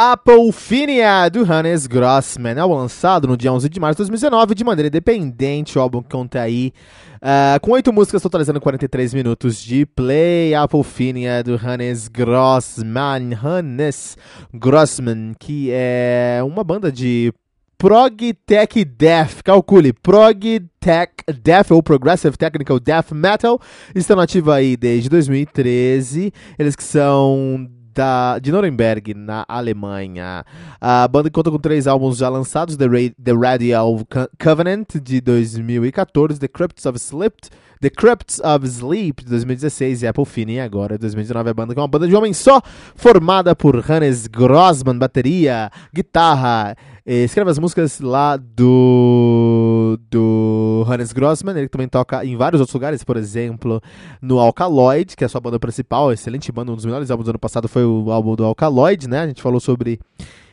Apolfinia, do Hannes Grossman, álbum lançado no dia 11 de março de 2019 de maneira independente. O álbum conta aí uh, com oito músicas, totalizando 43 minutos de play. Apolfinia, do Hannes Grossman, Hannes Grossman, que é uma banda de prog tech death, calcule, prog tech death ou progressive technical death metal, estão ativa aí desde 2013. Eles que são da, de Nuremberg, na Alemanha. A banda conta com três álbuns já lançados: The, Ra The Radial Covenant, de 2014, The Crypts of Sleep, The Crypts of Sleep, de 2016, e Apple Finney, agora, 2019. A banda que é uma banda de homem só, formada por Hannes Grossman, bateria, guitarra. Escreve as músicas lá do, do Hannes Grossman, ele também toca em vários outros lugares, por exemplo, no Alkaloid, que é a sua banda principal, excelente banda, um dos melhores álbuns do ano passado foi o álbum do Alkaloid, né? A gente falou sobre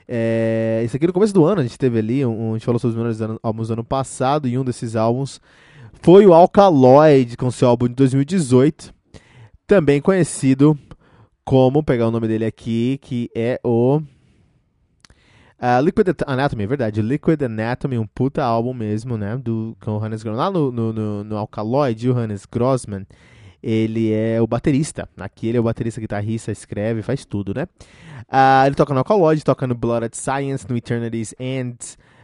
é, isso aqui no começo do ano, a gente teve ali, um, a gente falou sobre os melhores álbuns do ano passado, e um desses álbuns foi o Alkaloid, com seu álbum de 2018, também conhecido como, pegar o nome dele aqui, que é o Uh, Liquid Anatomy, é verdade. Liquid Anatomy, um puta álbum mesmo, né? Do, com o Hannes Grossman. Lá no, no, no, no Alkaloid, o Hannes Grossman, ele é o baterista. Aqui ele é o baterista, guitarrista, escreve, faz tudo, né? Uh, ele toca no Alkaloid, toca no Blood at Science, no Eternity's End,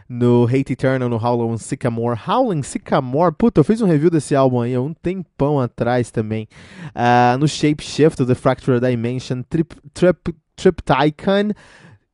no Hate Eternal, no Howling Sycamore. Howling Sycamore, puta, eu fiz um review desse álbum aí há um tempão atrás também. Uh, no Shape Shift, The Fractured Dimension, Trip, Trip, Triptychon,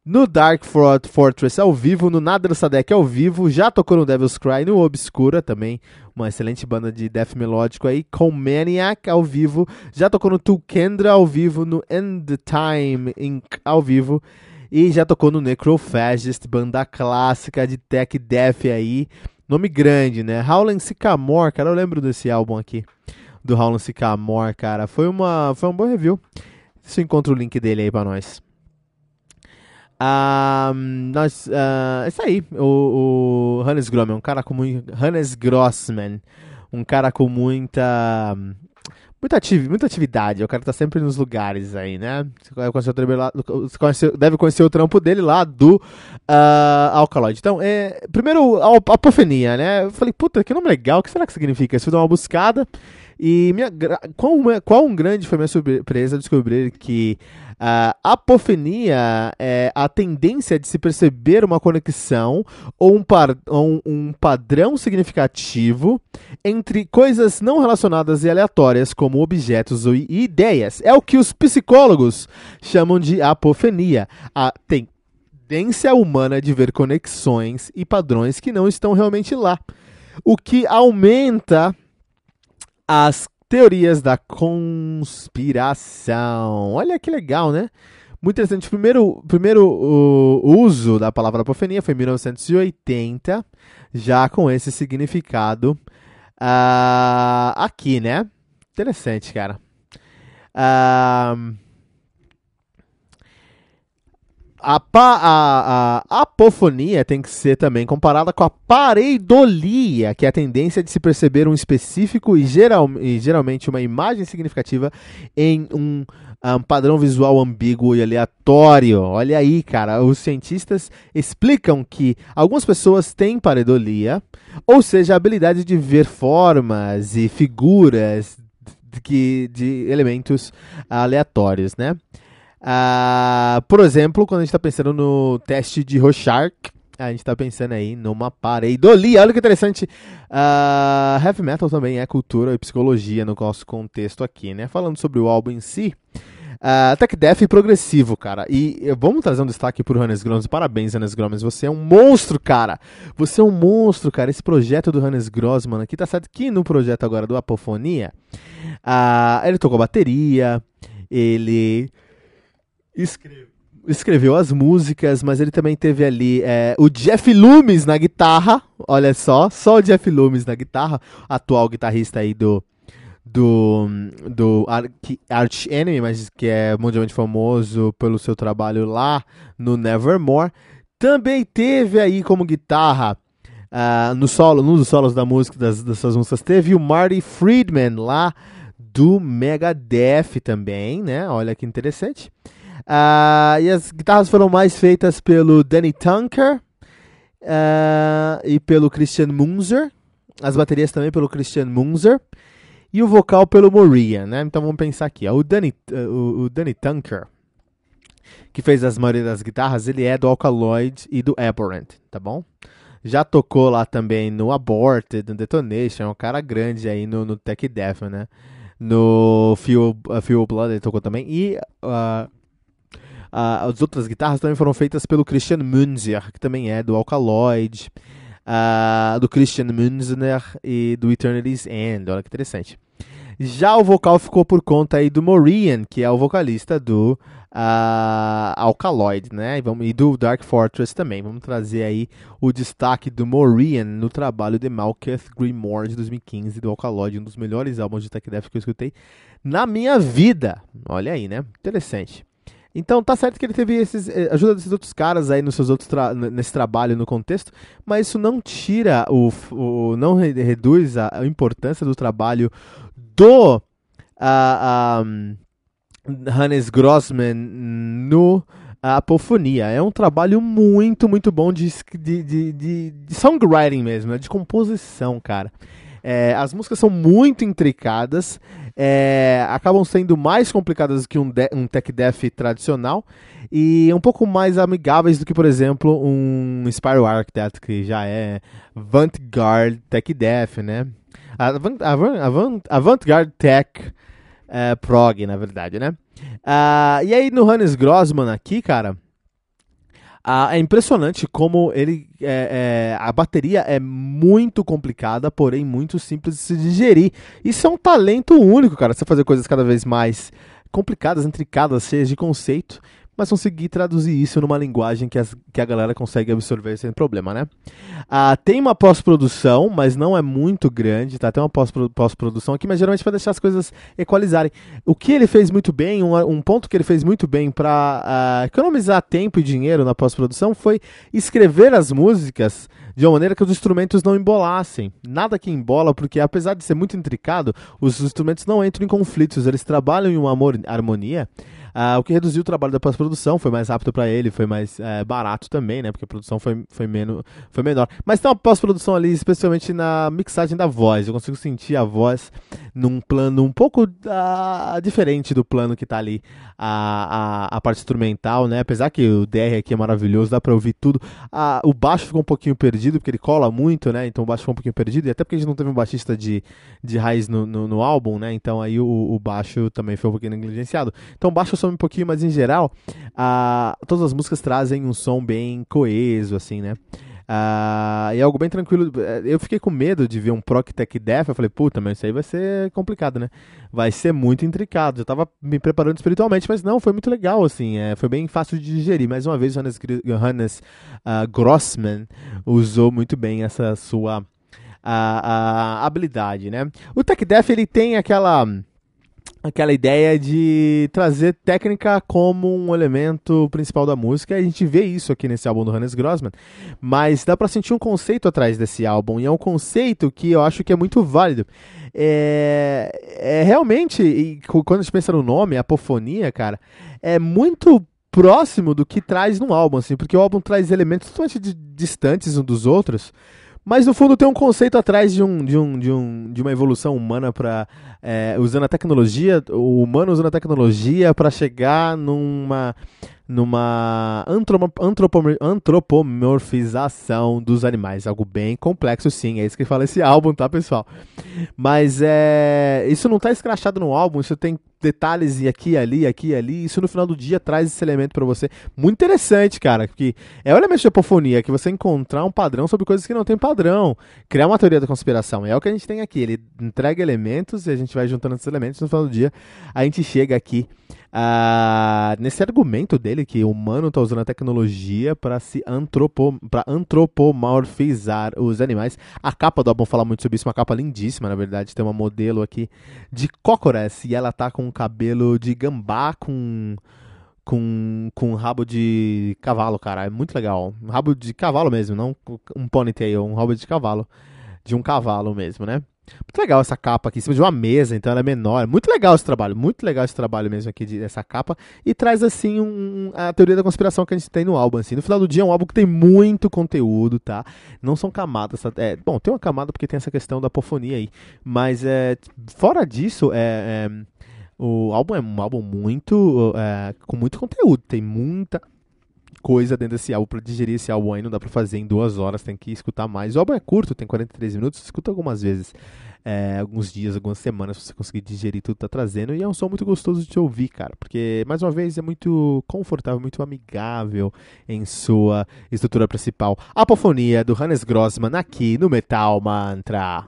no Dark Fortress ao vivo, no Nadra Sadek ao vivo, já tocou no Devil's Cry, no Obscura também, uma excelente banda de death melódico aí, com Maniac ao vivo, já tocou no Tulkendra ao vivo, no End Time Inc. ao vivo, e já tocou no Necrophagist, banda clássica de tech death aí, nome grande, né? Howling Sycamore, cara, eu lembro desse álbum aqui, do Howling Sycamore, cara, foi, uma, foi um bom review, se eu encontro o link dele aí pra nós. Um, nós, uh, é isso aí, o, o Hannes Grossman, um cara com muito, Hannes Grossman, um cara com muita muita, atividade, muita atividade, o cara tá sempre nos lugares aí, né? Você, conhece, deve conhecer o trampo dele lá do uh, Alkaloid. Então, é, primeiro, a apofenia, né? Eu falei, puta, que nome legal, o que será que significa? Eu fui dar uma buscada e minha, qual, qual um grande foi minha surpresa descobrir que a uh, apofenia é a tendência de se perceber uma conexão ou um, par, um, padrão significativo entre coisas não relacionadas e aleatórias, como objetos e ideias. É o que os psicólogos chamam de apofenia. A tendência humana de ver conexões e padrões que não estão realmente lá. O que aumenta as teorias da conspiração. Olha que legal, né? Muito interessante. Primeiro, primeiro uso da palavra apofenia foi em 1980, já com esse significado uh, aqui, né? Interessante, cara. Uh, a, a, a, apofonia tem que ser também comparada com a pareidolia, que é a tendência de se perceber um específico e, geral, e geralmente uma imagem significativa em um, um, padrão visual ambíguo e aleatório. Olha aí, cara, os cientistas explicam que algumas pessoas têm pareidolia, ou seja, a habilidade de ver formas e figuras de, de elementos aleatórios, né? Uh, por exemplo, quando a gente está pensando no teste de Rorschach, a gente está pensando aí numa pareidolia. Olha que interessante. Uh, heavy metal também é cultura e psicologia no nosso contexto aqui, né? Falando sobre o álbum em si. Uh, Tech Death progressivo, cara. E vamos trazer um destaque pro Hannes Groms. Parabéns, Hannes Groms. Você é um monstro, cara. Você é um monstro, cara. Esse projeto do Hannes Grossman aqui tá certo que no projeto agora do Apofonia, uh, ele tocou bateria, ele escreve, escreveu as músicas, mas ele também teve ali é, o Jeff Loomis na guitarra. Olha só, só o Jeff Loomis na guitarra, atual guitarrista aí do do, do Arch Enemy, mas que é mundialmente famoso pelo seu trabalho lá no Nevermore. Também teve aí como guitarra uh, no solo, num dos solos da música das, das suas músicas, teve o Marty Friedman lá do Megadeth também, né? Olha que interessante. Uh, e as guitarras foram mais feitas pelo Danny Tunker uh, e pelo Christian Munzer. As baterias também pelo Christian Munzer. E o vocal pelo Moria, né? Então vamos pensar aqui. Ó. O, Danny, uh, o, o Danny Tunker, que fez as maioria das guitarras, ele é do Alkaloid e do Abhorrent, tá bom? Já tocou lá também no Aborted, no Detonation, é um cara grande aí no, no Tech Death, né? No Fuel, uh, Fuel Blood ele tocou também. E uh, Uh, as outras guitarras também foram feitas pelo Christian Munzer, que também é do Alkaloid, uh, do Christian Munzer e do Eternity's End. Olha que interessante. Já o vocal ficou por conta aí do Morian, que é o vocalista do uh, Alkaloid, né? E, vamos, e do Dark Fortress também. Vamos trazer aí o destaque do Morian no trabalho de Malketh Grimoire de 2015 do Alkaloid, um dos melhores álbuns de tech death que eu escutei na minha vida. Olha aí, né? Interessante. Então tá certo que ele teve esses, eh, ajuda desses outros caras aí nos seus outros tra nesse trabalho no contexto, mas isso não tira o, o não reduz a, a, importância do trabalho do uh, um, Hannes Grossman no Apofonia. É um trabalho muito, muito bom de, de, de, de, de songwriting mesmo, né? de composição, cara. É, as músicas são muito intricadas, é, acabam sendo mais complicadas que um, um tech death tradicional e um pouco mais amigáveis do que, por exemplo, um Spiral Architect, que já é Avant-Garde Tech Death, né? Avant-Garde Avant, Avant Tech é, Prog, na verdade, né? Uh, e aí no Hannes Grossman aqui, cara, ah, é impressionante como ele. É, é, a bateria é muito complicada, porém muito simples de se digerir. Isso é um talento único, cara. Você fazer coisas cada vez mais complicadas, intricadas, cheias de conceito mas conseguir traduzir isso numa linguagem que, as, que a galera consegue absorver sem problema, né? Ah, tem uma pós-produção, mas não é muito grande, tá? Tem uma pós-produção aqui, mas geralmente para deixar as coisas equalizarem. O que ele fez muito bem, um, um ponto que ele fez muito bem para ah, economizar tempo e dinheiro na pós-produção foi escrever as músicas de uma maneira que os instrumentos não embolassem. Nada que embola, porque apesar de ser muito intricado, os instrumentos não entram em conflitos, eles trabalham em uma harmonia Uh, o que reduziu o trabalho da pós-produção, foi mais rápido para ele, foi mais é, barato também, né? Porque a produção foi, foi, menos, foi menor. Mas tem uma pós-produção ali, especialmente na mixagem da voz. Eu consigo sentir a voz num plano um pouco uh, diferente do plano que tá ali a, a, a, parte instrumental, né? Apesar que o DR aqui é maravilhoso, dá pra ouvir tudo. Uh, o baixo ficou um pouquinho perdido, porque ele cola muito, né? Então o baixo ficou um pouquinho perdido, e até porque a gente não teve um baixista de, de raiz no, no, no álbum, né? Então aí o, o baixo também foi um pouquinho negligenciado. Então o baixo só um pouquinho, mas em geral, uh, todas as músicas trazem um som bem coeso, assim, né? Uh, e é algo bem tranquilo. Eu fiquei com medo de ver um Proc Tech Death. Eu falei, puta, mas isso aí vai ser complicado, né? Vai ser muito intricado. Eu tava me preparando espiritualmente, mas não, foi muito legal, assim. É, foi bem fácil de digerir. Mais uma vez, Johannes, Johannes uh, Grossman usou muito bem essa sua a, a habilidade, né? O Tech Death, ele tem aquela aquela ideia de trazer técnica como um elemento principal da música. A gente vê isso aqui nesse álbum do Hannes Grossman, mas dá para sentir um conceito atrás desse álbum e é um conceito que eu acho que é muito válido. É, é realmente, quando a gente pensa no nome, apofonia, cara, é muito próximo do que traz no álbum, assim, porque o álbum traz elementos totalmente distantes um dos outros. Mas no fundo tem um conceito atrás de, um, de, um, de, um, de uma evolução humana para é, usando a tecnologia, o humano usando a tecnologia para chegar numa numa antropomorfização dos animais. Algo bem complexo, sim. É isso que fala esse álbum, tá, pessoal? Mas é, isso não tá escrachado no álbum, isso tem detalhes e aqui, ali, aqui, ali. Isso no final do dia traz esse elemento para você. Muito interessante, cara. Que é o elemento de que você encontrar um padrão sobre coisas que não tem padrão. Criar uma teoria da conspiração. É o que a gente tem aqui. Ele entrega elementos e a gente vai juntando esses elementos. No final do dia, a gente chega aqui Uh, nesse argumento dele que o humano está usando a tecnologia para se antropo, pra antropomorfizar os animais. A capa do álbum fala muito sobre isso, uma capa lindíssima, na verdade. Tem uma modelo aqui de cócoras e ela tá com cabelo de gambá com com, com rabo de cavalo, cara. É muito legal. Um rabo de cavalo mesmo, não um ponytail, um rabo de cavalo. De um cavalo mesmo, né? Muito legal essa capa aqui em cima de uma mesa, então ela é menor. Muito legal esse trabalho, muito legal esse trabalho mesmo aqui dessa capa. E traz assim um, a teoria da conspiração que a gente tem no álbum. Assim. No final do dia é um álbum que tem muito conteúdo, tá? Não são camadas. Tá? É, bom, tem uma camada porque tem essa questão da apofonia aí. Mas é, fora disso, é, é o álbum é um álbum muito. É, com muito conteúdo. Tem muita coisa dentro desse álbum para digerir esse álbum aí. Não dá para fazer em duas horas, tem que escutar mais. O álbum é curto, tem 43 minutos, escuta algumas vezes, é, alguns dias, algumas semanas, pra você conseguir digerir tudo que tá trazendo. E é um som muito gostoso de ouvir, cara, porque, mais uma vez, é muito confortável, muito amigável em sua estrutura principal. Apofonia do Hannes Grossman aqui no Metal Mantra.